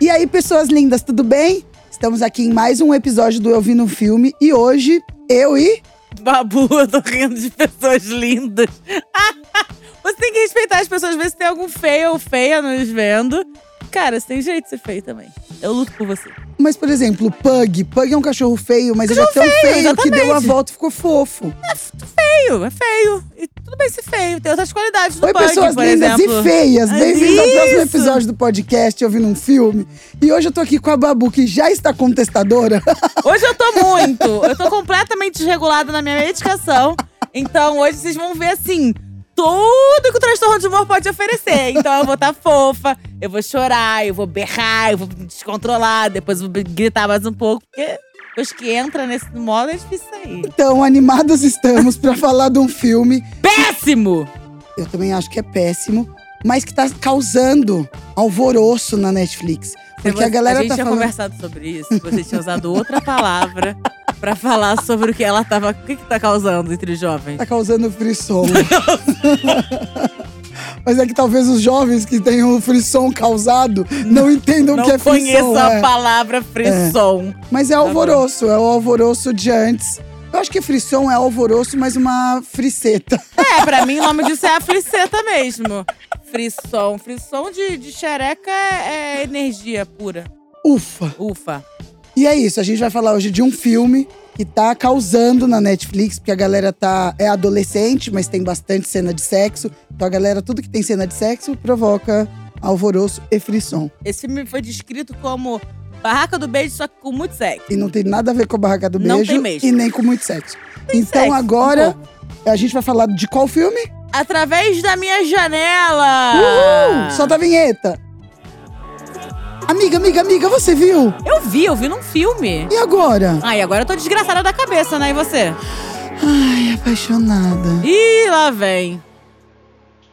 E aí, pessoas lindas, tudo bem? Estamos aqui em mais um episódio do Eu Vi no Filme e hoje eu e. Babu, eu tô rindo de pessoas lindas. você tem que respeitar as pessoas, ver se tem algum feio ou feia nos vendo. Cara, você tem jeito de ser feio também. Eu luto por você. Mas, por exemplo, Pug. Pug é um cachorro feio, mas ele é tão feio, feio, que deu a volta e ficou fofo. É feio, é feio. E tudo bem ser feio. Tem outras qualidades do Oi, Pug, pessoas por lindas exemplo. e feias. Bem-vindos ao próximo episódio do podcast Eu Vi Num Filme. E hoje eu tô aqui com a Babu, que já está contestadora. Hoje eu tô muito. Eu tô completamente desregulada na minha medicação. Então hoje vocês vão ver assim. Tudo que o transtorno de humor pode oferecer. Então eu vou estar fofa, eu vou chorar, eu vou berrar, eu vou me descontrolar, depois eu vou gritar mais um pouco, porque depois que entra nesse modo é difícil sair. Então, animados estamos pra falar de um filme. Péssimo! Eu também acho que é péssimo, mas que tá causando alvoroço na Netflix. Porque a galera a gente tá tinha falando. conversado sobre isso. Você tinha usado outra palavra pra falar sobre o que ela tava. O que, que tá causando entre os jovens? Tá causando frisson. Mas é que talvez os jovens que tenham o frisson causado não entendam o Não que é conheço frisson. a é. palavra frisson. Mas é alvoroço, é o alvoroço de antes. Eu acho que frisson é alvoroço, mas uma friceta. É, pra mim o nome disso é afliceta mesmo. Frisson. Frisson de, de xereca é, é energia pura. Ufa! Ufa. E é isso, a gente vai falar hoje de um filme que tá causando na Netflix, porque a galera tá é adolescente, mas tem bastante cena de sexo. Então a galera, tudo que tem cena de sexo provoca alvoroço e frisson. Esse filme foi descrito como Barraca do Beijo, só que com muito sexo. E não tem nada a ver com a barraca do Não beijo tem mesmo. e nem com muito sexo. então sexo, agora um a gente vai falar de qual filme? Através da minha janela! Uhul! Solta a vinheta. Amiga, amiga, amiga, você viu? Eu vi, eu vi num filme. E agora? Ai, agora eu tô desgraçada da cabeça, né? E você? Ai, apaixonada. Ih, lá vem.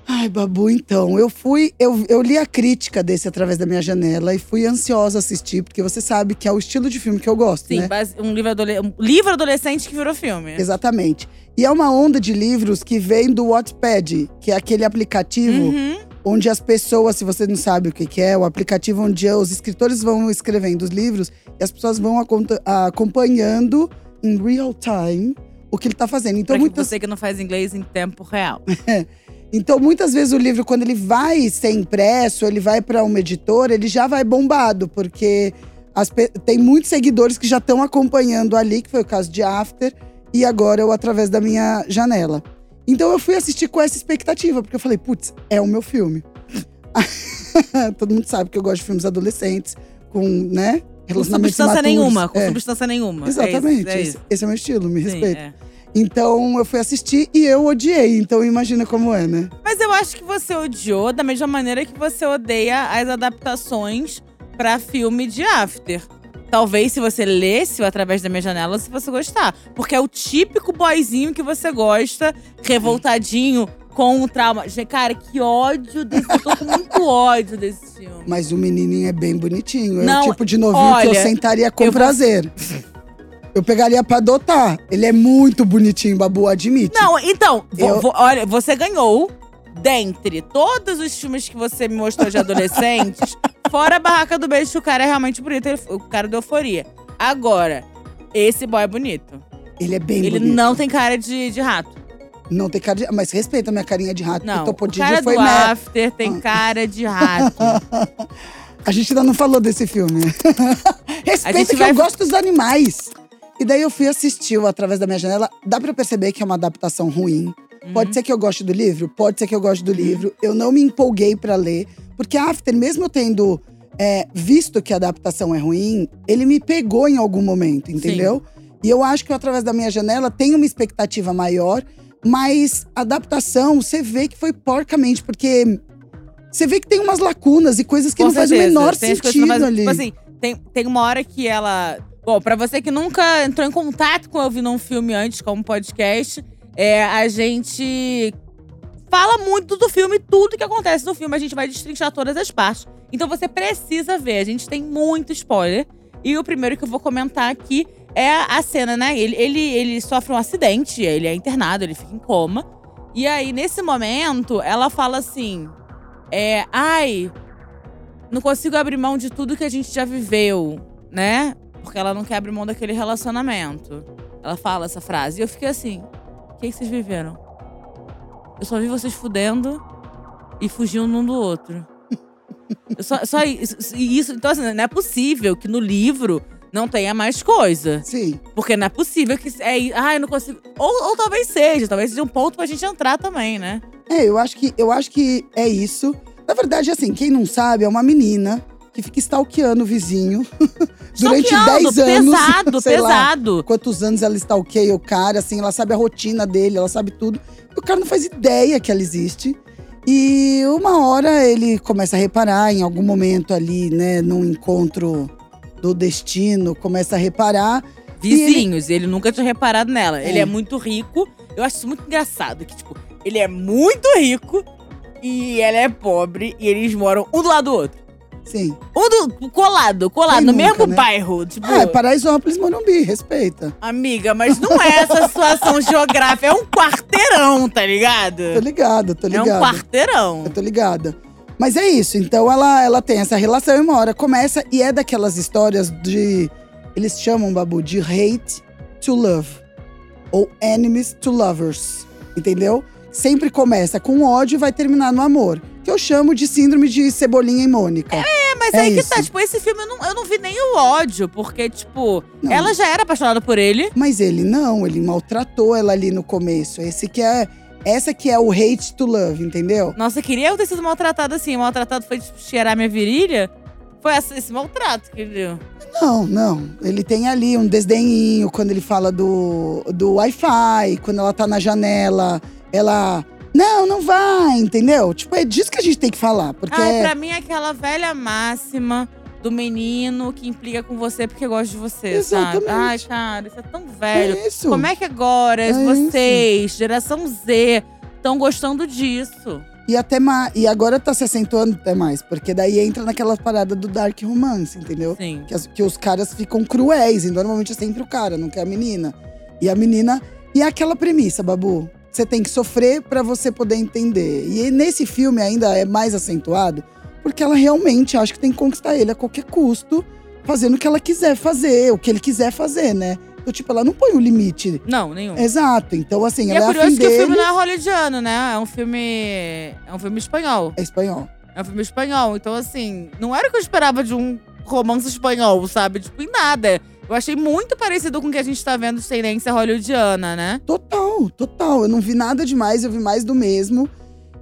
Ai, Babu, então, eu fui. Eu, eu li a crítica desse através da minha janela e fui ansiosa assistir, porque você sabe que é o estilo de filme que eu gosto, Sim, né? base- um livro, adole- um livro adolescente que virou filme. Exatamente. E é uma onda de livros que vem do Wattpad, que é aquele aplicativo Uhum. Onde as pessoas, se você não sabe o que que é, o aplicativo onde os escritores vão escrevendo os livros e as pessoas vão acompanhando em real time o que ele tá fazendo. Então, Pra muitas, você que não faz inglês em tempo real. então, muitas vezes o livro, quando ele vai ser impresso, ele vai para uma editora, ele já vai bombado, porque pe- tem muitos seguidores que já estão acompanhando ali, que foi o caso de After, e agora eu através da minha janela. Então eu fui assistir com essa expectativa, porque eu falei, putz, é o meu filme. Todo mundo sabe que eu gosto de filmes adolescentes, com, né? Com Relacionamentos substância imaturos. nenhuma, com É, substância nenhuma. Exatamente. É isso, é esse, isso. esse é o meu estilo, me Sim, respeita. é. Então eu fui assistir e eu odiei. Então imagina como é, né? Mas eu acho que você odiou da mesma maneira que você odeia as adaptações pra filme de After. Talvez se você lesse o através da minha janela, se você gostar. Porque é o típico boyzinho que você gosta, revoltadinho, com o trauma. Gente, Cara, que ódio desse. Eu tô com muito ódio desse filme. Mas o menininho é bem bonitinho. é Não, o tipo de novinho que eu olha, sentaria com eu vou- prazer. Eu pegaria pra adotar. Ele é muito bonitinho, Babu, admite. Não, então, Eu- olha, você ganhou dentre todos os filmes que você me mostrou de adolescentes, fora a Barraca do Beijo, o cara é realmente bonito, ele- o cara do Euforia. Agora, esse boy é bonito. Ele é bem ele bonito. não tem cara de, de rato. Não tem cara de... Mas respeita a minha carinha de rato. Não, o o Topodídio cara foi do meh. After tem Ah. cara de rato. A gente ainda não falou desse filme. Respeita que vai- eu gosto dos animais. E daí eu fui assistir o através da minha janela. Dá pra perceber que é uma adaptação ruim. Uhum. Pode ser que eu goste do livro? Pode ser que eu goste do livro. Eu não me empolguei pra ler. Porque After, mesmo eu tendo é, visto que a adaptação é ruim, ele me pegou em algum momento, entendeu? E eu acho que através da minha janela tem uma expectativa maior. Mas a adaptação, você vê que foi porcamente. Porque você vê que tem umas lacunas e coisas que Com não fazem o menor Tem sentido ali. Tipo assim, tem, tem uma hora que ela. Bom, pra você que nunca entrou em contato com eu vi num filme antes, como podcast, é, a gente fala muito do filme, tudo que acontece no filme, a gente vai destrinchar todas as partes. Então você precisa ver, a gente tem muito spoiler. E o primeiro que eu vou comentar aqui é a cena, né? Ele, ele, ele sofre um acidente, ele é internado, ele fica em coma. E aí, nesse momento, ela fala assim: é, ai, não consigo abrir mão de tudo que a gente já viveu, né? Porque ela não quer abrir mão daquele relacionamento. Ela fala essa frase. E eu fiquei assim: o que, que vocês viveram? Eu só vi vocês fudendo e fugindo um do outro. Só, só isso, isso. Então, assim, não é possível que no livro não tenha mais coisa. Sim. Porque não é possível que. É, ah, eu não consigo. Ou, ou talvez seja, talvez seja um ponto pra gente entrar também, né? É, eu acho que, eu acho que é isso. Na verdade, assim, quem não sabe, é uma menina que fica stalkeando o vizinho durante 10 anos. Pesado, pesado. Lá, quantos anos ela stalkeia o cara, assim, ela sabe a rotina dele, ela sabe tudo. E o cara não faz ideia que ela existe. E uma hora ele começa a reparar, em algum momento ali, né, num encontro do destino, começa a reparar. Vizinhos, ele... ele... nunca tinha reparado nela. É. Ele é muito rico. Eu acho isso muito engraçado, que, tipo, ele é muito rico e ela é pobre e eles moram um do lado do outro. Sim. Um do, colado, colado, Quem no nunca, mesmo né? bairro. Tipo, ah, é Paraisópolis, Morumbi, respeita. Amiga, mas não é essa situação geográfica, é um quarteirão, tá ligado? Tô ligado, tô ligado. É um quarteirão. Eu tô ligada. Mas é isso, então ela, ela tem essa relação e uma hora começa, e é daquelas histórias de. Eles chamam, Babu, de hate to love. Ou enemies to lovers. Entendeu? sempre começa com ódio e vai terminar no amor. Que eu chamo de síndrome de Cebolinha e Mônica. É, mas é aí isso. que tá, tipo, esse filme eu não, eu não vi nem o ódio, porque, tipo, não. ela já era apaixonada por ele. Mas ele não, ele maltratou ela ali no começo. Esse que é. Essa que é o hate to love, entendeu? Nossa, queria eu ter sido maltratado assim. Maltratado foi tipo, cheirar minha virilha. Foi esse maltrato que viu. Não, não. Ele tem ali um desdenhinho quando ele fala do, do Wi-Fi, quando ela tá na janela ela. Não, não vai, entendeu? Tipo, é disso que a gente tem que falar. Porque. Ah, pra mim é aquela velha máxima do menino que implica com você porque gosta de você, Exatamente. sabe? Ai, cara, isso é tão velho. É isso. Como é que agora é vocês, isso. geração Z, estão gostando disso? E até mais. E agora tá se acentuando até mais, porque daí entra naquela parada do dark romance, entendeu? Sim. Que, as, que os caras ficam cruéis, e normalmente é sempre o cara, não quer a menina. E a menina. E é aquela premissa, Babu. Você tem que sofrer para você poder entender. E nesse filme ainda é mais acentuado, porque ela realmente acha que tem que conquistar ele a qualquer custo, fazendo o que ela quiser fazer, o que ele quiser fazer, né? Então, tipo, ela não põe o um limite. Não, nenhum. Exato. Então, assim, e ela é, é curioso que dele. o filme não é hollywoodiano, né? É um filme. É um filme espanhol. É espanhol. É um filme espanhol. Então, assim, não era o que eu esperava de um romance espanhol, sabe? Tipo, em nada. Eu achei muito parecido com o que a gente tá vendo de tendência hollywoodiana, né? Total, total. Eu não vi nada demais, eu vi mais do mesmo.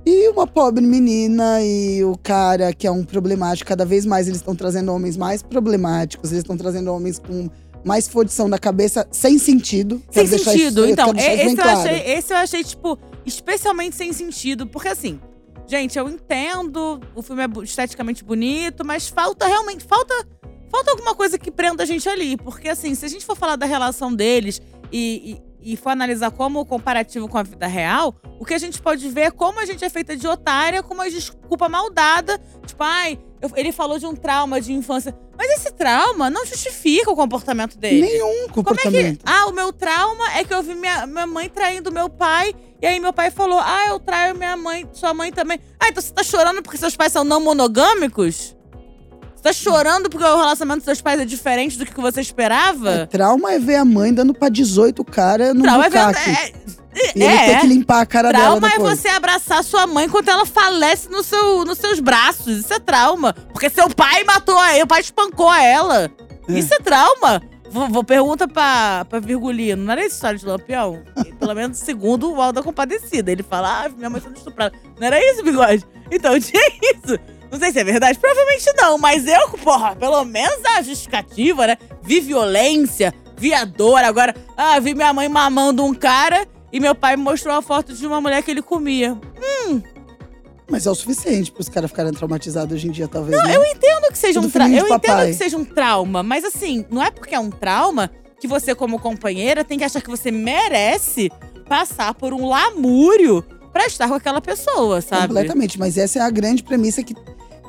E uma pobre menina e o cara que é um problemático. Cada vez mais eles estão trazendo homens mais problemáticos, eles estão trazendo homens com mais fodição da cabeça, sem sentido. Sem sentido. Isso, então, esse eu, claro. achei, esse eu achei, tipo, especialmente sem sentido. Porque assim, gente, eu entendo, o filme é esteticamente bonito, mas falta realmente, falta falta alguma coisa que prenda a gente ali. Porque, assim, se a gente for falar da relação deles e, e, e, for analisar como comparativo com a vida real, o que a gente pode ver é como a gente é feita de otária, com uma desculpa maldada. Tipo, ai, eu, ele falou de um trauma de infância. Mas esse trauma não justifica o comportamento dele. Nenhum comportamento. Como é que. Ah, o meu trauma é que eu vi minha, minha mãe traindo meu pai. E aí meu pai falou: Ah, eu traio minha mãe, sua mãe também. Ah, então você tá chorando porque seus pais são não monogâmicos? Tá chorando porque o relacionamento dos seus pais é diferente do que você esperava? É, trauma é ver a mãe dando pra 18 cara no trauma bucaque. É ver, é, e ele é, ter que limpar a cara trauma dela Trauma é você abraçar sua mãe enquanto ela falece no seu, nos seus braços. Isso é trauma. Porque seu pai matou a ela, o pai espancou a ela. É. Isso é trauma. Vou, vou pergunta pra, pra Virgulino. Não era essa história de Lampião? Pelo menos segundo o Val da Compadecida. Ele fala, ah, minha mãe sendo estuprada. Não era isso, bigode? Então tinha isso. Não sei se é verdade, provavelmente não, mas eu, porra, pelo menos a justificativa, né? Vi violência, vi a dor. Agora, ah, vi minha mãe mamando um cara e meu pai me mostrou a foto de uma mulher que ele comia. Hum. Mas é o suficiente para os caras ficarem traumatizados hoje em dia, talvez. Não, né? eu entendo que seja Tudo um trauma. Eu entendo que seja um trauma, mas assim, não é porque é um trauma que você, como companheira, tem que achar que você merece passar por um lamúrio pra estar com aquela pessoa, sabe? Completamente, mas essa é a grande premissa que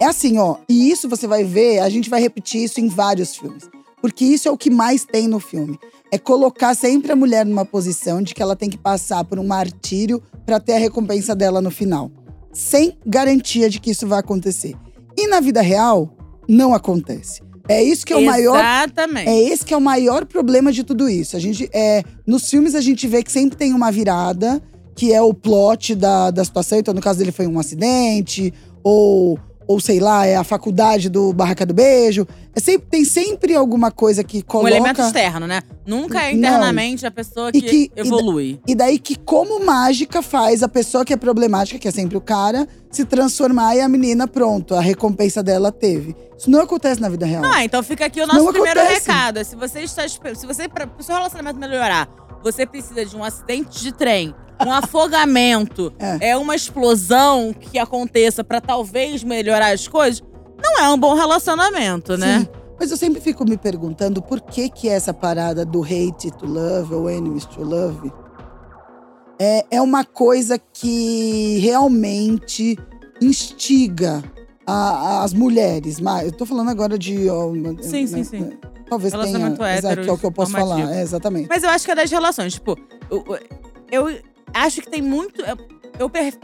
é assim, ó, e isso você vai ver, a gente vai repetir isso em vários filmes. Porque isso é o que mais tem no filme. É colocar sempre a mulher numa posição de que ela tem que passar por um martírio para ter a recompensa dela no final. Sem garantia de que isso vai acontecer. E na vida real, não acontece. É isso que é o maior. Exatamente. É esse que é o maior problema de tudo isso. A gente é nos filmes a gente vê que sempre tem uma virada, que é o plot da, da situação. Então, no caso dele foi um acidente ou ou sei lá, é a faculdade do Barraca do Beijo. É sempre, tem sempre alguma coisa que Um coloca. elemento externo, né? Nunca é Não. internamente a pessoa que, E que- e evolui. E daí que, como mágica, faz a pessoa que é problemática, que é sempre o cara, se transformar e a menina, pronto, a recompensa dela teve. Isso não acontece na vida real. Ah, então fica aqui o nosso não primeiro acontece. recado. Se você está se você para o seu relacionamento melhorar, você precisa de um acidente de trem, um afogamento, É. é. uma explosão que aconteça pra talvez melhorar as coisas, não é um bom relacionamento, né? Sim. Mas eu sempre fico me perguntando por que que essa parada do hate to love ou enemies to love é, é uma coisa que realmente instiga a- as mulheres. Mas eu tô falando agora de. ó, Sim, sim, né, sim. Talvez tenha. Relacionamento Exato, hétero que é o que eu posso falar. É, exatamente. Mas eu acho que é das relações. Tipo, eu, eu acho que tem muito. Eu, eu, per-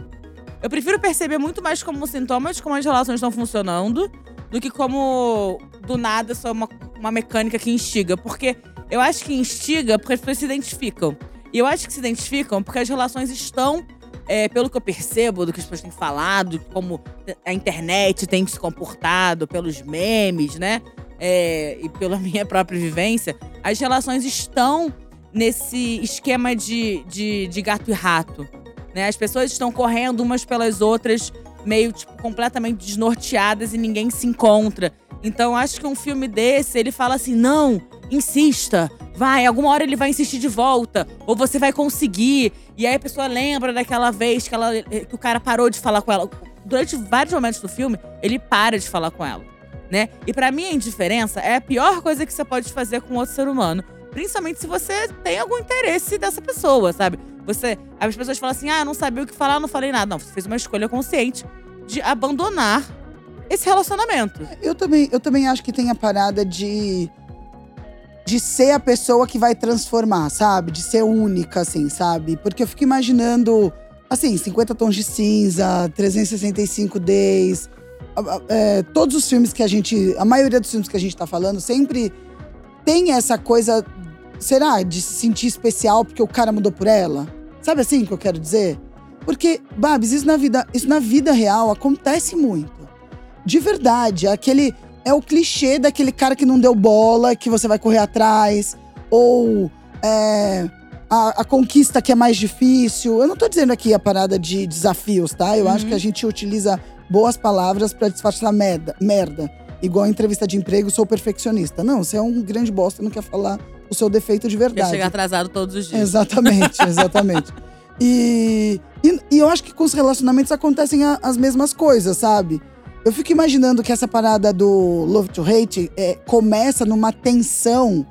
eu prefiro perceber muito mais como sintomas como as relações estão funcionando do que como do nada só uma, uma mecânica que instiga. Porque eu acho que instiga porque as pessoas se identificam. E eu acho que se identificam porque as relações estão. é, pelo que eu percebo, do que as pessoas têm falado, como a internet tem se comportado, pelos memes, né? É, e pela minha própria vivência, as relações estão nesse esquema de, de, de gato e rato. Né? As pessoas estão correndo umas pelas outras, meio tipo, completamente desnorteadas e ninguém se encontra. Então, acho que um filme desse, ele fala assim: não, insista, vai, alguma hora ele vai insistir de volta, ou você vai conseguir. E aí a pessoa lembra daquela vez que, ela, que o cara parou de falar com ela. Durante vários momentos do filme, ele para de falar com ela. Né? E pra mim, a indiferença é a pior coisa que você pode fazer com outro ser humano. Principalmente se você tem algum interesse dessa pessoa, sabe? Você. As pessoas falam assim: ah, eu não sabia o que falar, não falei nada. Não, você fez uma escolha consciente de abandonar esse relacionamento. Eu também, eu também acho que tem a parada de. De ser a pessoa que vai transformar, sabe? De ser única, assim, sabe? Porque eu fico imaginando, assim, 50 tons de cinza, 365 days. é, todos os filmes que a gente. A maioria dos filmes que a gente tá falando sempre tem essa coisa, será? De se sentir especial porque o cara mudou por ela? Sabe assim que eu quero dizer? Porque, Babs, isso na vida, isso na vida real acontece muito. De verdade, aquele é o clichê daquele cara que não deu bola, que você vai correr atrás, ou é, a, a conquista que é mais difícil. Eu não tô dizendo aqui a parada de desafios, tá? Eu acho Uhum. que a gente utiliza boas palavras pra disfarçar merda, merda. Igual entrevista de emprego, sou perfeccionista. Não, você é um grande bosta, não quer falar o seu defeito de Quer verdade. chegar atrasado todos os dias. Exatamente, exatamente. E, e, e eu acho que com os relacionamentos acontecem a- as mesmas coisas, sabe? Eu fico imaginando que essa parada do Love to Hate é, começa numa tensão.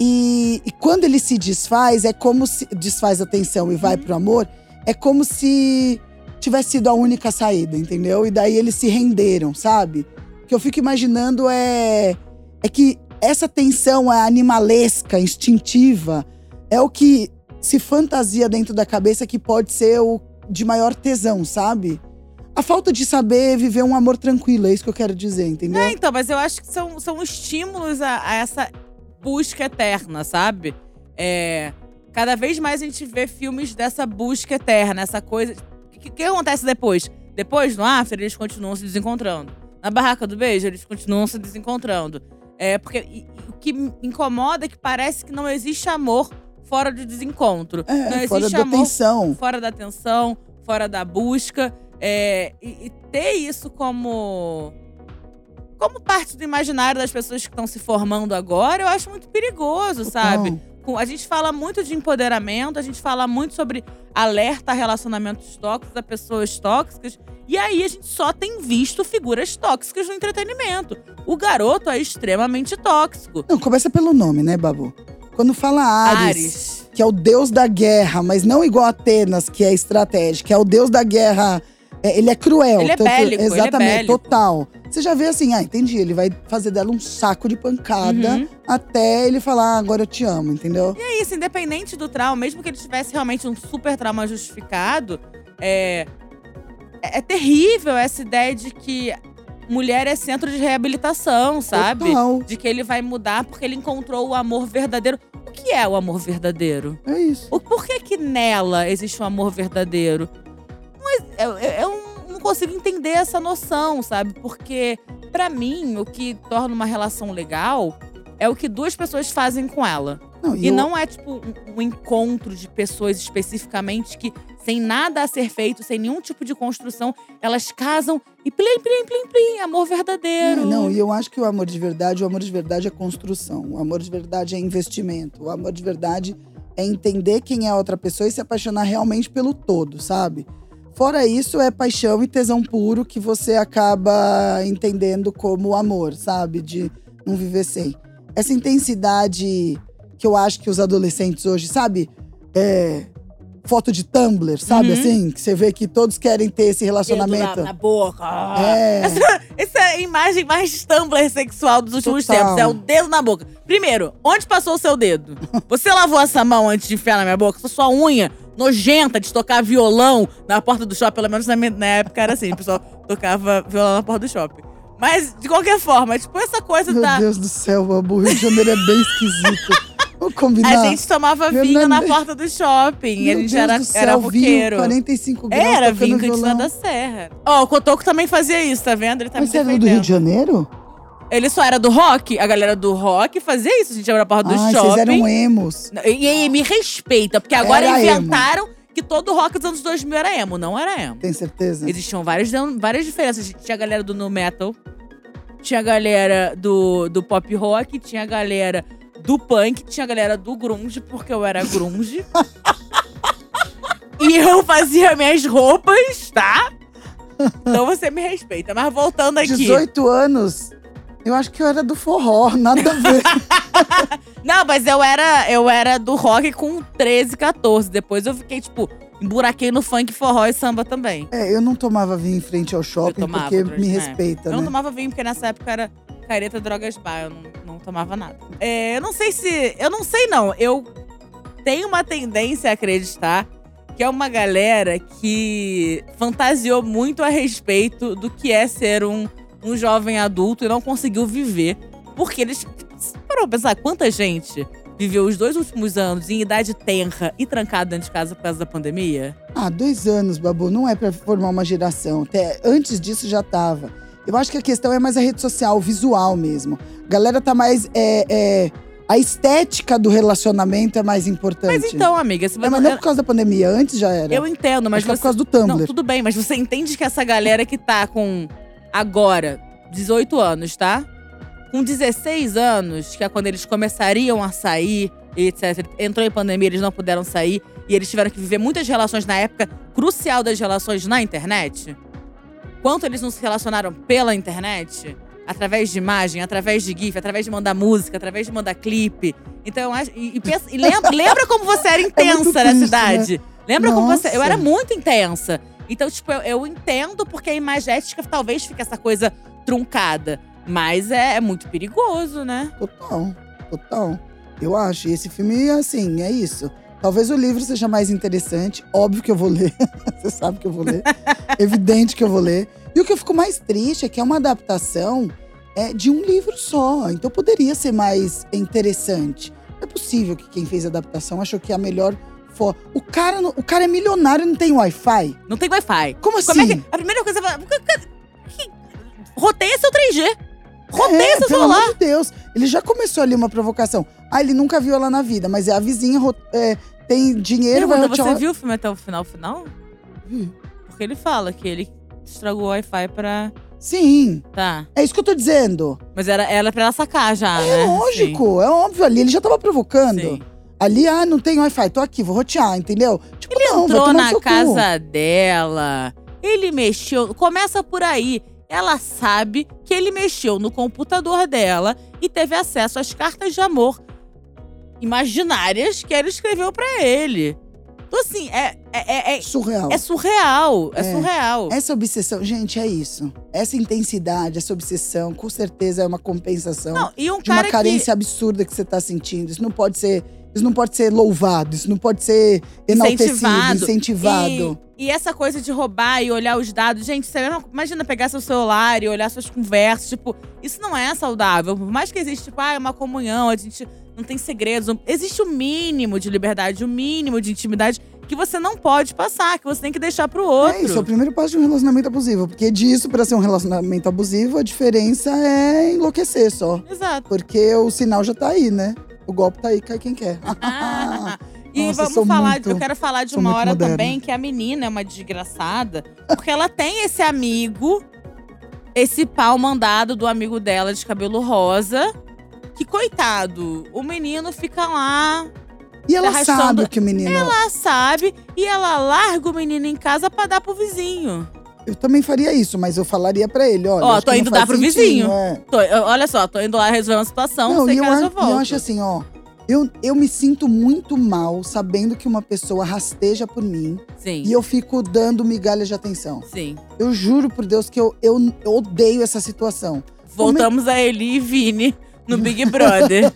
E, e quando ele se desfaz, é como se. Desfaz a tensão e vai pro amor, é como se tivesse sido a única saída, entendeu? E daí eles se renderam, sabe? Que eu fico imaginando é. É que essa tensão é animalesca, instintiva, é o que se fantasia dentro da cabeça que pode ser o de maior tesão, sabe? A falta de saber viver um amor tranquilo, é isso que eu quero dizer, entendeu? É, então, mas eu acho que são, são estímulos a, a essa busca eterna, sabe? É, cada vez mais a gente vê filmes dessa busca eterna, essa coisa. O que, que acontece depois? Depois, no after, eles continuam se desencontrando. Na barraca do beijo, eles continuam se desencontrando. É, porque e- o que incomoda é que parece que não existe amor fora do desencontro. não É, existe fora da amor tensão. fora da atenção, fora da busca. é, e, e ter isso como. Como parte do imaginário das pessoas que estão se formando agora, eu acho muito perigoso, sabe? Não. A gente fala muito de empoderamento, a gente fala muito sobre alerta a relacionamentos tóxicos, a pessoas tóxicas. E aí a gente só tem visto figuras tóxicas no entretenimento. O garoto é extremamente tóxico. Não, começa pelo nome, né, Babu? Quando fala Ares, Ares. que é o deus da guerra, mas não igual Atenas, que é estratégica, é o deus da guerra. é, ele é cruel. Ele é bélico, ele é Exatamente, bélico. total. Você já vê assim, ah, entendi. Ele vai fazer dela um saco de pancada Uhum. até ele falar, ah, agora eu te amo, entendeu? E é isso, independente do trauma, mesmo que ele tivesse realmente um super trauma justificado, é, é, é terrível essa ideia de que mulher é centro de reabilitação, sabe? Total. De que ele vai mudar porque ele encontrou o amor verdadeiro. O que é o amor verdadeiro? É isso. O, por que que nela existe um amor verdadeiro? Mas eu, eu, eu não consigo entender essa noção, sabe? Porque, pra mim, o que torna uma relação legal é o que duas pessoas fazem com ela. Não, E eu- não é, tipo, um, um encontro de pessoas especificamente que, sem nada a ser feito, sem nenhum tipo de construção, elas casam e plim, plim, plim, plim, amor verdadeiro. É, não, e eu acho que o amor de verdade, o amor de verdade é construção. O amor de verdade é investimento. O amor de verdade é entender quem é a outra pessoa e se apaixonar realmente pelo todo, sabe? Fora isso, é paixão e tesão puro que você acaba entendendo como amor, sabe? De não viver sem. Essa intensidade que eu acho que os adolescentes hoje, sabe? É. Foto de Tumblr, sabe Uhum. assim? Que você vê que todos querem ter esse Dedo relacionamento. Na, na boca. É. Essa, essa é a imagem mais Tumblr sexual dos últimos Total. tempos. É o dedo na boca. Primeiro, onde passou o seu dedo? Você lavou essa mão antes de enfiar na minha boca? Sua unha nojenta de tocar violão na porta do shopping. Pelo menos na, minha, na época era assim. O pessoal tocava violão na porta do shopping. Mas, de qualquer forma, tipo, essa coisa Meu da… Deus do céu, o Rio de Janeiro é bem esquisito. Vamos combinar. A gente tomava vinho na porta do shopping. Meu a gente Deus era, do céu, era vinho, roqueiro. 45 graus, Era vinho Cristina da Serra. Ó, o Cotoco também fazia isso, tá vendo? Ele tá Mas me você era do. Rio de Janeiro? Ele só era do rock, a galera do rock fazia isso. A gente abre a porta do Ai, shopping. vocês eram emos. E aí me respeita, porque agora Era inventaram que todo rock dos anos 2000 era emo. Não era emo. Tem certeza? Existiam várias, várias diferenças. Tinha a galera do nu metal, tinha a galera do, do pop rock, tinha a galera do punk, tinha a galera do grunge, porque eu era grunge. e eu fazia minhas roupas, tá? Então você me respeita. Mas voltando aqui. 18 anos. Eu acho que eu era do forró, nada a ver. Não, mas eu era, eu era do rock com 13, 14. Depois eu fiquei, tipo, emburaquei no funk, forró e samba também. é, eu não tomava vinho em frente ao shopping porque me é. respeita, Eu não né? tomava vinho, porque nessa época era careta, drogas, bar. Eu não, não tomava nada. É, eu não sei se. Eu não sei, não. Eu tenho uma tendência a acreditar que é uma galera que fantasiou muito a respeito do que é ser um, um jovem adulto e não conseguiu viver. Porque eles. Parou pra pensar quanta gente viveu os dois últimos anos em idade tenra e trancada dentro de casa por causa da pandemia? Ah, dois anos, Babu, não é pra formar uma geração. Até antes disso já tava. Eu acho que a questão é mais a rede social, o visual mesmo. A galera tá mais. É, é, a estética do relacionamento é mais importante. Mas então, amiga, se você. É, mas não é por causa da pandemia, antes já era. Eu entendo, mas é você. por causa do Tumblr. Não, tudo bem, mas você entende que essa galera que tá com agora 18 anos, tá? Com 16 anos, que é quando eles começariam a sair, etc. Entrou em pandemia, eles não puderam sair e eles tiveram que viver muitas relações na época crucial das relações na internet. Quanto eles não se relacionaram pela internet? Através de imagem, através de GIF, através de mandar música, através de mandar clipe. Então, eu acho- e, e pensa- e lembra, lembra como você era intensa muito nessa idade? Lembra como você. Eu Nossa. era muito intensa. Então, tipo, eu, eu entendo porque a imagética talvez fique essa coisa truncada. Mas é, é muito perigoso, né? Total, total. Eu acho. E esse filme, assim, é isso. Talvez o livro seja mais interessante. Óbvio que eu vou ler. Você sabe que eu vou ler. Evidente que eu vou ler. E o que eu fico mais triste é que é uma adaptação é, de um livro só. Então poderia ser mais interessante. Não é possível que quem fez a adaptação achou que é a melhor. O cara, o cara é milionário e não tem Wi-Fi? Não tem Wi-Fi. Como assim? Como é que. A primeira coisa. que Roteia seu 3G. Roteia É, seu pelo celular. amor de Deus. Ele já começou ali uma provocação. Ah, ele nunca viu ela na vida, mas é a vizinha é, tem dinheiro, Pergunta, você viu o filme até o final final? Vi. Porque ele fala que ele estragou o Wi-Fi pra. Sim, Tá. é isso que eu tô dizendo. Mas era, era pra ela sacar já, É né? lógico, é óbvio ali. Ele já tava provocando. Sim. Ali, ah, não tem Wi-Fi, tô aqui, vou rotear, entendeu? Tipo, Ele não, entrou na seu cu. casa dela, ele mexeu. Começa por aí. Ela sabe que ele mexeu no computador dela e teve acesso às cartas de amor imaginárias que ela escreveu pra ele. Então, assim, é, é, é, é, Surreal. é surreal. É, É. surreal. Essa obsessão, gente, é isso. Essa intensidade, essa obsessão, com certeza é uma compensação Não, e um de uma carência que. absurda que você tá sentindo. Isso não pode ser Isso não pode ser louvado, isso não pode ser enaltecido, Incentivado. incentivado. E, e essa coisa de roubar e olhar os dados. Gente, você não- imagina pegar seu celular e olhar suas conversas. Tipo, isso não é saudável. Por mais que exista, tipo, ah, é uma comunhão, a gente não tem segredos. um- Existe o mínimo de liberdade, o mínimo de intimidade que você não pode passar, que você tem que deixar pro outro. É isso, é o primeiro passo de um relacionamento abusivo. Porque disso, pra ser um relacionamento abusivo, a diferença é enlouquecer só. Exato. Porque o sinal já tá aí, né? O golpe tá aí, cai quem quer. Ah, e Nossa, vamos falar, muito- eu quero falar de uma hora moderna. também que a menina é uma desgraçada, porque ela tem esse amigo, esse pau mandado do amigo dela de cabelo rosa, que coitado, o menino fica lá, E ela arrastando- sabe que o menino. ela sabe, e ela larga o menino em casa pra dar pro vizinho. Eu também faria isso, mas eu falaria pra ele: olha. Ó, tô indo dar pro sentido, vizinho. é. Tô- eu- olha só, tô indo lá resolver uma situação, Não, sei que eu, ela já a- e volta. eu acho assim, ó. Eu, eu me sinto muito mal sabendo que uma pessoa rasteja por mim Sim, e eu fico dando migalhas de atenção. sim. Eu juro por Deus que eu, eu, eu odeio essa situação. Voltamos a Eli e Vini no Big Brother.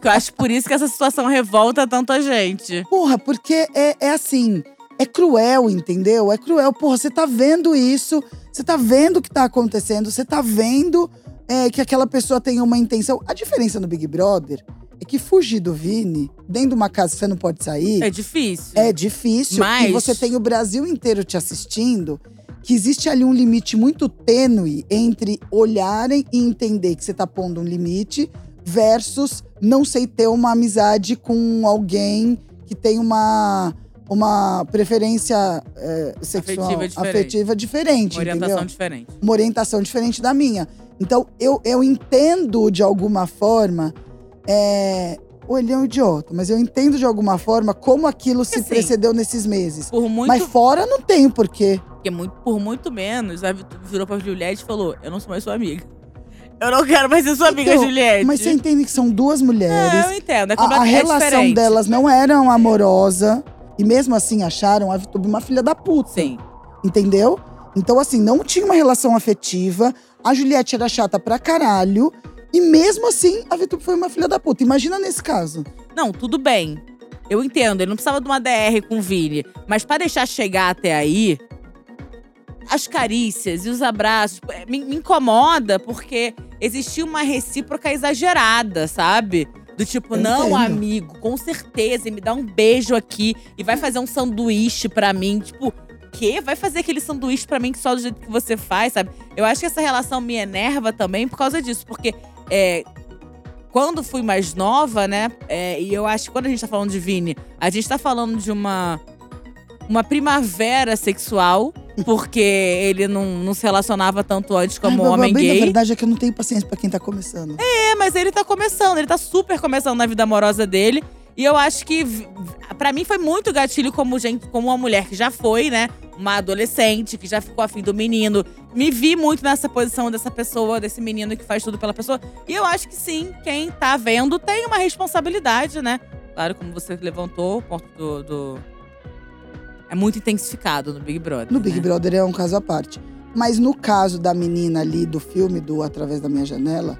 que eu acho por isso que essa situação revolta tanto a gente. Porra, porque é, é assim, é cruel, entendeu? É cruel. Porra, você tá vendo isso, você tá vendo o que tá acontecendo, você tá vendo é, que aquela pessoa tem uma intenção. A diferença no Big Brother é que fugir do Vini, dentro de uma casa que você não pode sair, É difícil. é difícil. Mas- E você tem o Brasil inteiro te assistindo. Que existe ali um limite muito tênue entre olharem e entender que você tá pondo um limite versus não sei ter uma amizade com alguém que tem uma, uma preferência é, sexual Afetiva diferente. afetiva diferente, Uma orientação entendeu? diferente. Uma orientação diferente da minha. Então, eu, eu entendo de alguma forma. É... Ou ele é um idiota, mas eu entendo de alguma forma como aquilo se assim, precedeu nesses meses. Por muito, Mas fora não tem porquê. porque muito, por muito menos, a virou pra Juliette e falou: Eu não sou mais sua amiga. Eu não quero mais ser sua amiga, Então, Juliette. Mas você entende que são duas mulheres. É, eu entendo. É a, a relação diferente. delas não era amorosa. E mesmo assim acharam a Vitube uma filha da puta. Sim. Entendeu? Então, assim, não tinha uma relação afetiva. A Juliette era chata pra caralho. E mesmo assim, a Vitube foi uma filha da puta. Imagina nesse caso. Não, tudo bem. Eu entendo, ele não precisava de uma DR com o Vini. Mas pra deixar chegar até aí, as carícias e os abraços é, me, me incomoda porque existia uma recíproca exagerada, sabe? Do tipo, não, amigo, com certeza, e me dá um beijo aqui e vai fazer um sanduíche pra mim. Tipo, quê? Vai fazer aquele sanduíche pra mim que só do jeito que você faz, sabe? Eu acho que essa relação me enerva também por causa disso, porque é, quando fui mais nova, né? é, e eu acho que quando a gente tá falando de Vini, a gente tá falando de uma, uma primavera sexual, porque ele não, não se relacionava tanto antes como Ai, um mas homem bem, gay. Na verdade é que eu não tenho paciência pra quem tá começando. É, mas ele tá começando, ele tá super começando na vida amorosa dele. E eu acho que, pra mim, foi muito gatilho como gente, como uma mulher que já foi, né? Uma adolescente, que já ficou afim do menino. Me vi muito nessa posição dessa pessoa, desse menino que faz tudo pela pessoa. E eu acho que sim, quem tá vendo tem uma responsabilidade, né? Claro, como você levantou, o ponto do. do- É muito intensificado no Big Brother. No Big né? Brother é um caso à parte. Mas no caso da menina ali do filme do Através da Minha Janela,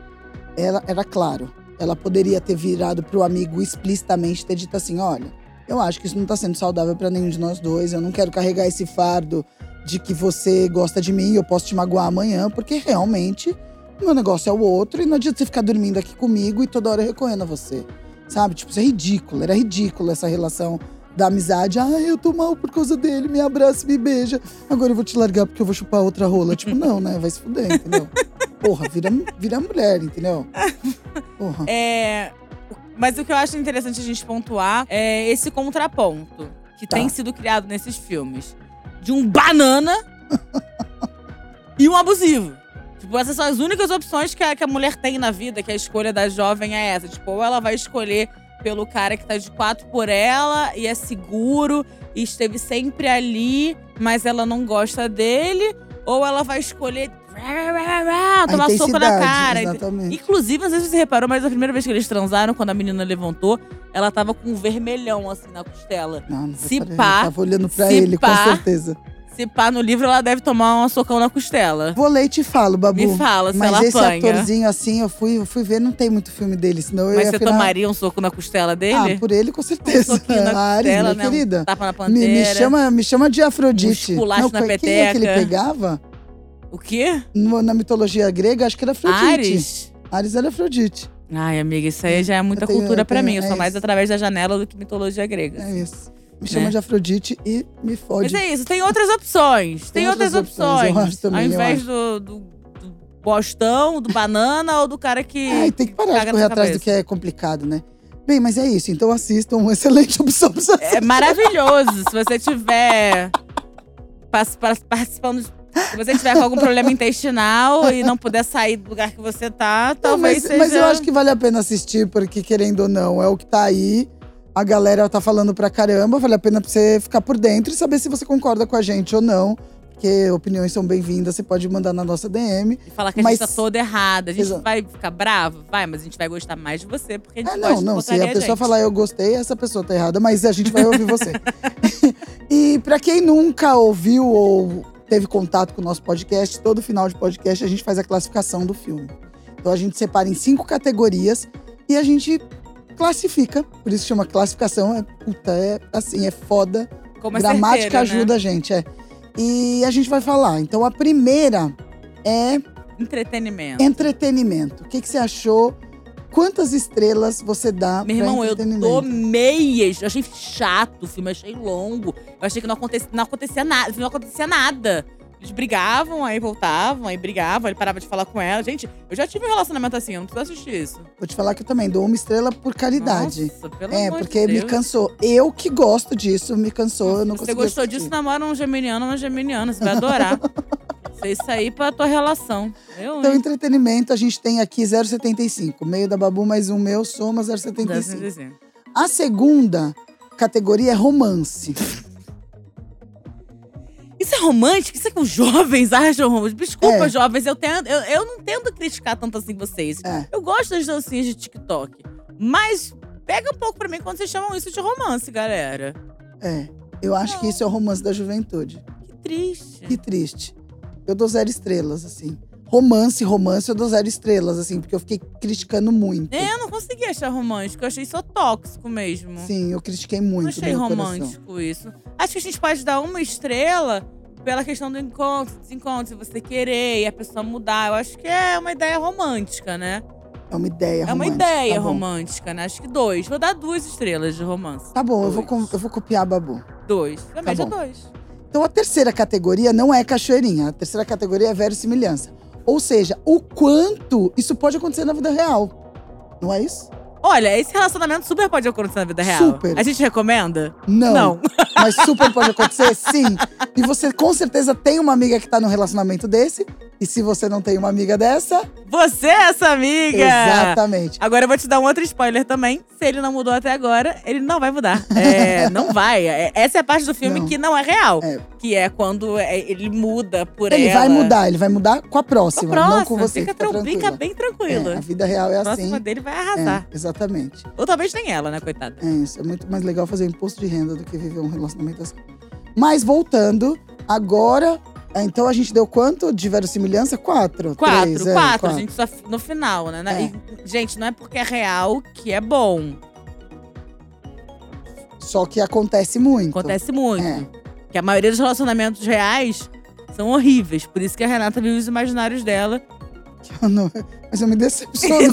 ela era claro. Ela poderia ter virado pro amigo explicitamente ter dito assim: olha, eu acho que isso não tá sendo saudável pra nenhum de nós dois. Eu não quero carregar esse fardo de que você gosta de mim, eu posso te magoar amanhã, porque realmente meu negócio é o outro e não adianta você ficar dormindo aqui comigo e toda hora recorrendo a você. Sabe? Tipo, isso é ridículo. Era ridículo essa relação da amizade. Ah, eu tô mal por causa dele, me abraça, me beija. Agora eu vou te largar porque eu vou chupar outra rola. tipo, não, né? Vai se fuder, entendeu? Porra, vira, vira mulher, entendeu? Porra. É. Mas o que eu acho interessante a gente pontuar é esse contraponto que Tá. tem sido criado nesses filmes. De um banana e um abusivo. Tipo, essas são as únicas opções que a, que a mulher tem na vida, que a escolha da jovem é essa. Tipo, ou ela vai escolher pelo cara que tá de quatro por ela e é seguro e esteve sempre ali, mas ela não gosta dele. Ou ela vai escolher tomar soco na cara. Exatamente. Inclusive, sei se você reparou, mas a primeira vez que eles transaram, quando a menina levantou, ela tava com um vermelhão assim na costela. Não, não se reparei. pá, Eu tava olhando pra ele, pá. com certeza. Se pá no livro, ela deve tomar um socão na costela. Vou ler e te falo, Babu. Me fala se Mas ela esse apanha. atorzinho assim, eu fui, eu fui ver, não tem muito filme dele, senão eu Mas você afinar- tomaria um soco na costela dele? Ah, por ele com um certeza. soquinho na Ares, costela, minha né? querida. Um tapa na Me, panteira. me chama, me chama de Afrodite. Um não, na quem- Quem é que ele peteca. pegava? O quê? No- na mitologia grega, acho que era Afrodite. Ares? Ares era Afrodite. Ai, amiga, isso aí já é muita Eu tenho- cultura eu pra tenho- mim. Eu é sou mais isso. através da janela do que mitologia grega. É isso. Me chama Né? de Afrodite e me fode. Mas é isso, tem outras opções. Tem, Tem outras, outras opções, opções. eu acho também, Ao eu invés do, do, do bostão, do banana ou do cara que. Ai, tem que parar de caga na correr sua atrás do cabeça. que é complicado, né? Bem, mas é isso. Então assistam. Uma excelente opção pra É maravilhoso. Se você tiver pas- pas- participando. Se você tiver com algum problema intestinal e não puder sair do lugar que você tá, Não, talvez mas, seja. mas eu acho que vale a pena assistir, porque querendo ou não, é o que tá aí. A galera tá falando pra caramba, vale a pena pra você ficar por dentro e saber se você concorda com a gente ou não. Porque opiniões são bem-vindas, você pode mandar na nossa DM. E falar que a Mas- gente tá toda errada. A gente Exato. vai ficar bravo? Vai, mas a gente vai gostar mais de você, porque a gente gosta não, de não. Se porcaria a pessoa gente. falar eu gostei, essa pessoa tá errada, mas a gente vai ouvir você. e pra quem nunca ouviu ou teve contato com o nosso podcast, todo final de podcast a gente faz a classificação do filme. Então a gente separa em cinco categorias e a gente classifica. Por isso chama classificação. É, puta, é assim, é foda. Como é Gramática né? ajuda a gente, é. E a gente vai falar. Então a primeira é Entretenimento. entretenimento. O que, que você achou? Quantas estrelas você dá Meu irmão, eu dou meias. Eu achei chato o filme, achei longo. Eu achei que não acontecia, não acontecia nada. Não acontecia nada. Eles brigavam, aí voltavam, aí brigavam, ele parava de falar com ela. Gente, eu já tive um relacionamento assim, eu não preciso assistir isso. Vou te falar que eu também dou uma estrela por caridade. Nossa, pelo é, amor de porque me Deus. cansou. Eu que gosto disso, me cansou, eu não Se você consegui gostou assistir. disso, namora um geminiano, uma geminiana. Você vai adorar. Isso aí pra tua relação. Eu, Então, hein? entretenimento, a gente tem aqui 0,75. Meio da Babu mais um meu, soma 0,75. A segunda categoria é romance. Romântico? Isso é que os jovens acham romântico? Desculpa, É. jovens, eu, tento, eu, eu não tento criticar tanto assim vocês. É. Eu gosto das dancinhas de TikTok. Mas pega um pouco pra mim quando vocês chamam isso de romance, galera. É. Eu acho que isso é o romance da juventude. Que triste. Que triste. Eu dou zero estrelas, assim. Romance, romance, eu dou zero estrelas, assim, porque eu fiquei criticando muito. É, eu não consegui achar romântico. Eu achei só tóxico mesmo. Sim, eu critiquei não muito. achei no meu coração. romântico isso. Acho que a gente pode dar uma estrela pela questão do encontro, desencontro, se você querer e a pessoa mudar. Eu acho que é uma ideia romântica, né? É uma ideia É uma romântica, ideia tá romântica, né? Acho que dois. Vou dar duas estrelas de romance. Tá bom, eu vou, eu vou copiar a Babu. Dois. Na média, bom. dois. Então a terceira categoria não é cachoeirinha. A terceira categoria é verossimilhança. Ou seja, o quanto isso pode acontecer na vida real. Não é isso? Olha, esse relacionamento super pode acontecer na vida real. Super. A gente recomenda? Não. Não. Mas super pode acontecer, sim. E você com certeza tem uma amiga que tá num relacionamento desse. E se você não tem uma amiga dessa, Você é essa amiga! exatamente. Agora eu vou te dar um outro spoiler também. Se ele não mudou até agora, ele não vai mudar. É, não vai. É, essa é a parte do filme Não. que não é real. É. Que é quando é, ele muda por Ele ela. vai mudar, ele vai mudar com a Com a próxima, próxima. não com você. Fica, Fica, fica bem tranquilo. É, a vida real é a próxima assim. dele vai arrasar. É, exatamente. Ou talvez nem ela, né, coitada? É isso. É muito mais legal fazer imposto de renda do que viver um relacionamento assim. Mas voltando, agora. Então a gente deu quanto de verossimilhança? Quatro. Quatro, Três, é, quatro. A gente só no final, né? É. E, gente, não é porque é real que é bom. Só que acontece muito. Acontece muito. É. Que a maioria dos relacionamentos reais são horríveis. Por isso que a Renata vive os imaginários dela. Eu não- mas eu me decepciono.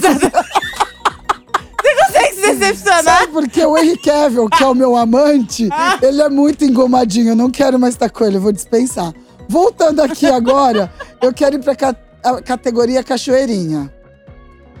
Consegue se decepcionar? Sabe porque o Henry Cavill, que é o meu amante, Ah. ele é muito engomadinho. Eu não quero mais estar com ele, eu vou dispensar. Voltando aqui agora, eu quero ir pra ca- a categoria cachoeirinha.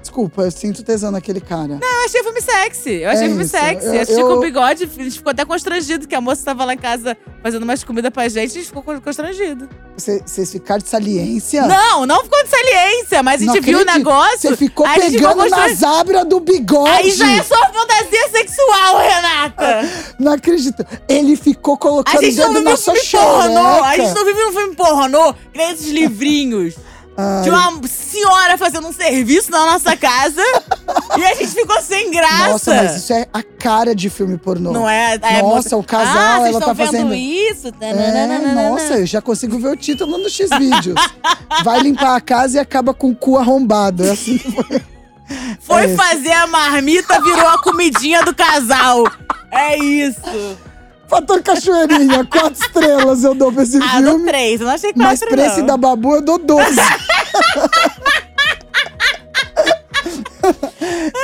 Desculpa, eu sinto tesão naquele cara. Eu achei filme sexy. Eu achei É filme isso. sexy. Eu- Eu, assisti eu- com o bigode, a gente ficou até constrangido, que a moça tava lá em casa fazendo umas comidas pra gente, a gente ficou constrangido. Você- Vocês ficaram de saliência? Não, não ficou de saliência, mas a Não gente viu o negócio. Você ficou pegando ficou na constran- zabra do bigode. Aí já é só fantasia sexual, Renata. Não acredito. Ele ficou colocando A gente o não dedo vive na um filme pornô. A gente não vive um filme pornô, que nem esses livrinhos. Ai, De uma senhora fazendo um serviço na nossa casa. e a gente ficou sem graça. Nossa, mas isso é a cara de filme pornô. Não é? é Nossa, o casal, ah, ela tá estão vendo fazendo. isso? É, nossa, eu já consigo ver o título no X-Vídeos. Vai limpar a casa e acaba com o cu arrombado. É assim que foi. Foi É. fazer a marmita, virou a comidinha do casal. É isso. Fator Cachoeirinha, quatro estrelas eu dou pra esse Ah, dou filme. três. Eu não achei Mas quatro, pra esse da Babu eu dou 12.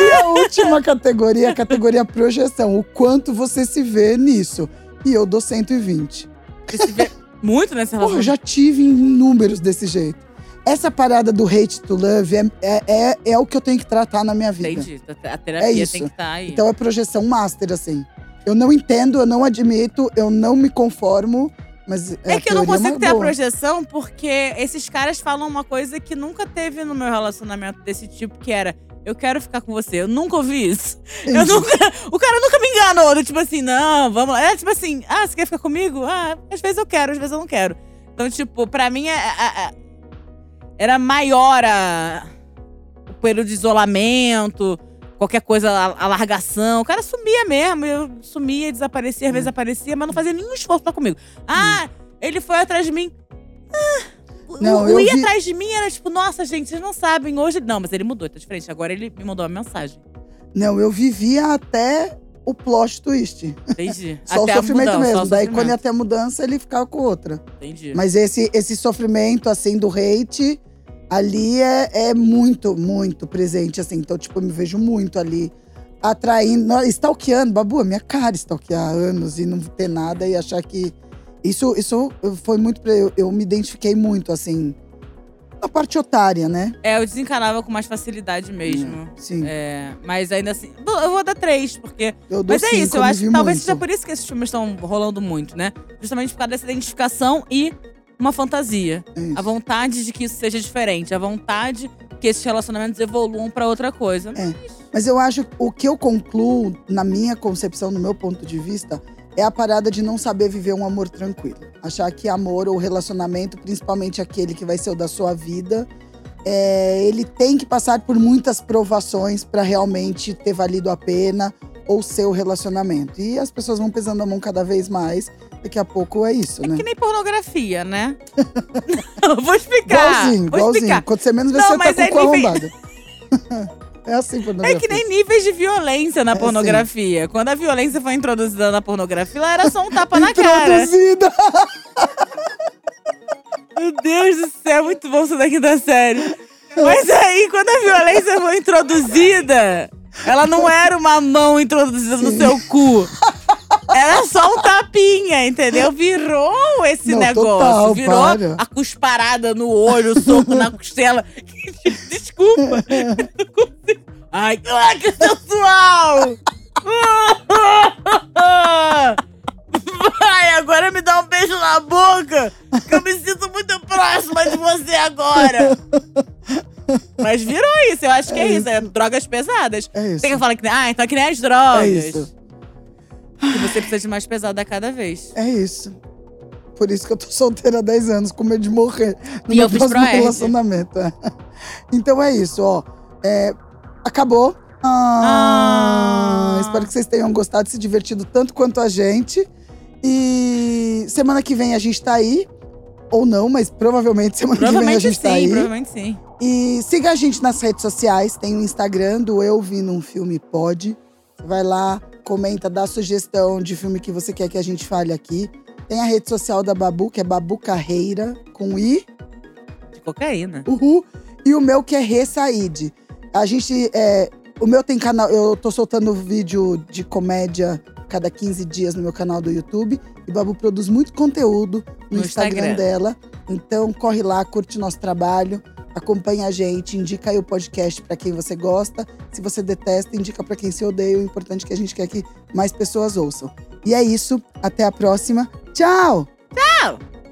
e a última categoria, a categoria projeção. O quanto você se vê nisso. E eu dou 120. Você se vê muito nessa Porra, relação. eu já tive números desse jeito. Essa parada do hate to love é, é, é, é o que eu tenho que tratar na minha vida. Entendi. A terapia É isso. tem que estar aí. Então é projeção master, assim. Eu não entendo, eu não admito, eu não me conformo, mas. É a que eu não é consigo ter a boa. projeção porque esses caras falam uma coisa que nunca teve no meu relacionamento desse tipo, que era eu quero ficar com você. Eu nunca ouvi isso. Eu nunca, o cara nunca me enganou. do Tipo assim, não, vamos lá. É tipo assim, ah, você quer ficar comigo? Ah, às vezes eu quero, às vezes eu não quero. Então, tipo, pra mim é- é- é- era maior a, o período de isolamento, qualquer coisa, a, a largação. O cara sumia mesmo. Eu sumia, desaparecia, às Hum. vezes aparecia, mas não fazia nenhum esforço pra comigo. Ah, ele foi atrás de mim. Ah, o- Não, o eu ir vi- atrás de mim era tipo, nossa, gente, vocês não sabem. Hoje. Não, mas ele mudou, tá diferente. Agora ele me mandou uma mensagem. Não, eu vivia até o plot twist. Entendi. Só Até o sofrimento mudança, mesmo. o Daí, quando sofrimento. ia ter a mudança, ele ficava com outra. Entendi. Mas esse, esse sofrimento, assim, do hate, ali é, é muito, muito presente, assim. Então, tipo, eu me vejo muito ali atraindo, stalkeando. Babu, é minha cara stalkear anos e não ter nada e achar que. Isso, isso foi muito. Eu, eu me identifiquei muito, assim. Na parte otária, né? É, eu desencanava com mais facilidade mesmo. Sim. É, mas ainda assim. Eu vou dar três, porque. Eu dou Mas é cinco, isso, eu acho que talvez muito. seja por isso que esses filmes estão rolando muito, né? Justamente por causa dessa identificação e uma fantasia. Isso. A vontade de que isso seja diferente. A vontade que esses relacionamentos evoluam pra outra coisa. É. Mas eu acho o que eu concluo, na minha concepção, no meu ponto de vista, é a parada de não saber viver um amor tranquilo. Achar que amor ou relacionamento, principalmente aquele que vai ser o da sua vida, é, ele tem que passar por muitas provações para realmente ter valido a pena ou seu relacionamento. E as pessoas vão pesando a mão cada vez mais. Daqui a pouco é isso, né? Que nem pornografia, né? Vou explicar. Igualzinho, vou igualzinho. explicar. Quando você menos vê, Não, você tá com o é cu nível- é assim, É pornografia. que nem níveis de violência na É, pornografia. Quando a violência foi introduzida na pornografia, ela era só um tapa na cara. Introduzida! Meu Deus do céu, muito bom isso daqui da série. Mas aí, quando a violência foi introduzida, ela não era uma mão introduzida no Sim. seu cu. Era só um tapinha, entendeu? Virou esse Não, negócio. total, Virou para. a cusparada no olho, o soco na costela. Desculpa. Eu não consigo. Ai, que sensual! Vai, agora me dá um beijo na boca, que eu me sinto muito próxima de você agora. Mas virou isso, eu acho que é, É isso. é drogas pesadas. É isso. Tem que falar que, ah, então é que nem as drogas. É isso. Que você precisa de mais pesada a cada vez. É isso. Por isso que eu tô solteira há 10 anos, com medo de morrer no E meu eu fiz próximo relacionamento. é. Então é isso, ó. É, acabou. Ah, Ah. Espero que vocês tenham gostado, se divertido tanto quanto a gente. E semana que vem a gente tá aí. Ou não, mas provavelmente semana que vem a Provavelmente gente sim, tá aí. provavelmente sim. E siga a gente nas redes sociais. Tem o Instagram do Eu Vi Num Filme Pode. Vai lá, comenta, dá sugestão de filme que você quer que a gente fale aqui. Tem a rede social da Babu, que é Babu Carreira, com I, De cocaína. uhul. E o meu que é Rê Said. A gente. É, o meu tem canal. Eu tô soltando vídeo de comédia cada 15 dias no meu canal do YouTube. E Babu produz muito conteúdo no, No Instagram, Instagram. dela. Então corre lá, curte nosso trabalho, acompanha a gente, indica aí o podcast pra quem você gosta. Se você detesta, indica pra quem se odeia. O importante é que a gente quer que mais pessoas ouçam. E é isso. Até a próxima. Tchau! Tchau!